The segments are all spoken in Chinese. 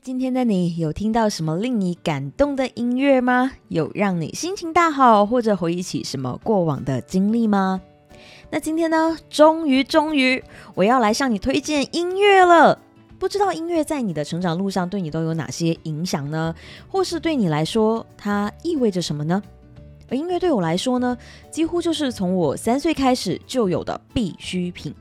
今天的你有听到什么令你感动的音乐吗？有让你心情大好，或者回忆起什么过往的经历吗？那今天呢，终于终于，我要来向你推荐音乐了。不知道音乐在你的成长路上对你都有哪些影响呢？或是对你来说，它意味着什么呢？而音乐对我来说呢，几乎就是从我三岁开始就有的必需品。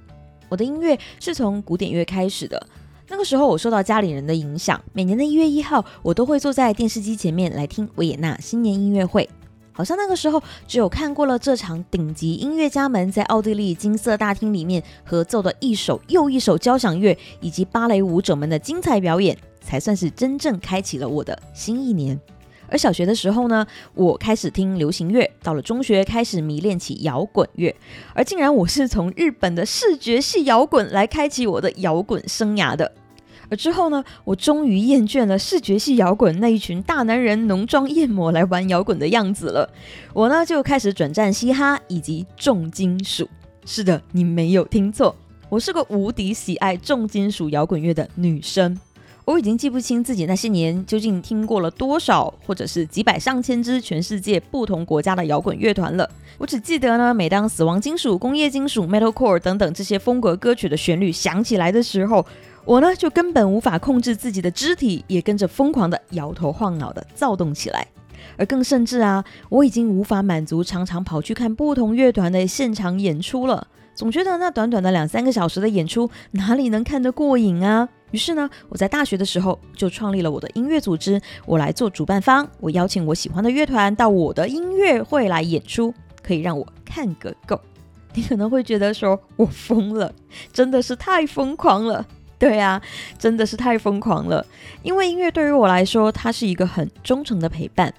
我的音乐是从古典乐开始的。那个时候，我受到家里人的影响，每年的一月一号，我都会坐在电视机前面来听维也纳新年音乐会。好像那个时候，只有看过了这场顶级音乐家们在奥地利金色大厅里面合奏的一首又一首交响乐，以及芭蕾舞者们的精彩表演，才算是真正开启了我的新一年。而小学的时候呢，我开始听流行乐；到了中学，开始迷恋起摇滚乐。而竟然我是从日本的视觉系摇滚来开启我的摇滚生涯的。而之后呢，我终于厌倦了视觉系摇滚那一群大男人浓妆艳抹来玩摇滚的样子了。我呢就开始转战嘻哈以及重金属。是的，你没有听错，我是个无敌喜爱重金属摇滚乐的女生。我已经记不清自己那些年究竟听过了多少，或者是几百上千支全世界不同国家的摇滚乐团了。我只记得呢，每当死亡金属、工业金属、metalcore 等等这些风格歌曲的旋律响起来的时候，我呢就根本无法控制自己的肢体，也跟着疯狂的摇头晃脑的躁动起来。而更甚至啊，我已经无法满足常常跑去看不同乐团的现场演出了。总觉得那短短的两三个小时的演出哪里能看得过瘾啊？于是呢，我在大学的时候就创立了我的音乐组织，我来做主办方，我邀请我喜欢的乐团到我的音乐会来演出，可以让我看个够。你可能会觉得说我疯了，真的是太疯狂了。对啊，真的是太疯狂了。因为音乐对于我来说，它是一个很忠诚的陪伴。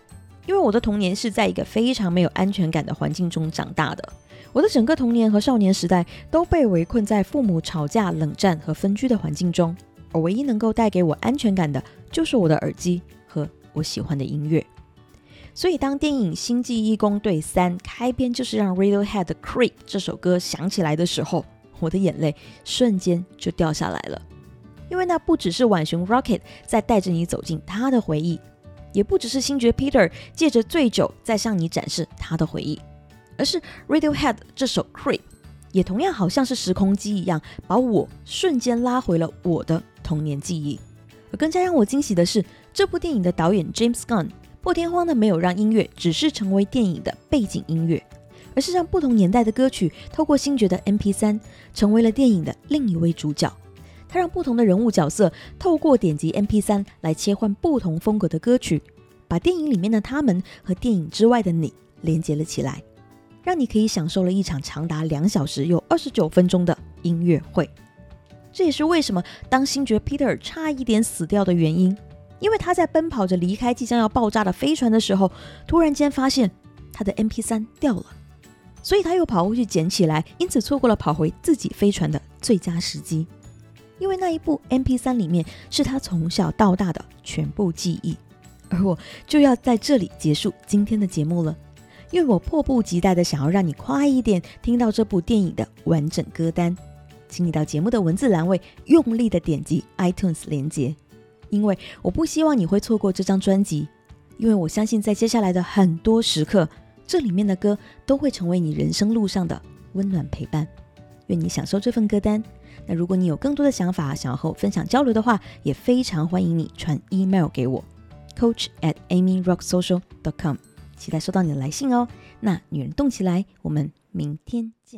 因为我的童年是在一个非常没有安全感的环境中长大的，我的整个童年和少年时代都被围困在父母吵架、冷战和分居的环境中。而唯一能够带给我安全感的，就是我的耳机和我喜欢的音乐。所以，当电影《星际义工队三》开篇就是让 Radiohead 的《Creep》这首歌响起来的时候，我的眼泪瞬间就掉下来了。因为那不只是浣熊 Rocket 在带着你走进他的回忆，也不只是星爵 Peter 借着醉酒在向你展示他的回忆，而是 Radiohead 这首《Creep》也同样好像是时空机一样，把我瞬间拉回了我的。童年记忆，而更加让我惊喜的是，这部电影的导演 James Gunn 破天荒的没有让音乐只是成为电影的背景音乐，而是让不同年代的歌曲透过星爵的 MP3 成为了电影的另一位主角。他让不同的人物角色透过点击 MP3 来切换不同风格的歌曲，把电影里面的他们和电影之外的你连接了起来，让你可以享受了一场长达两小时又二十九分钟的音乐会。这也是为什么当星爵 Peter 差一点死掉的原因，因为他在奔跑着离开即将要爆炸的飞船的时候，突然间发现他的 MP3 掉了，所以他又跑过去捡起来，因此错过了跑回自己飞船的最佳时机。因为那一部 MP3 里面是他从小到大的全部记忆，而我就要在这里结束今天的节目了，因为我迫不及待的想要让你快一点听到这部电影的完整歌单。请你到节目的文字栏位用力的点击 iTunes 连接，因为我不希望你会错过这张专辑，因为我相信在接下来的很多时刻，这里面的歌都会成为你人生路上的温暖陪伴。愿你享受这份歌单。那如果你有更多的想法想要和我分享交流的话，也非常欢迎你传 email 给我，coach at amyrocksocial.com，期待收到你的来信哦。那女人动起来，我们明天见。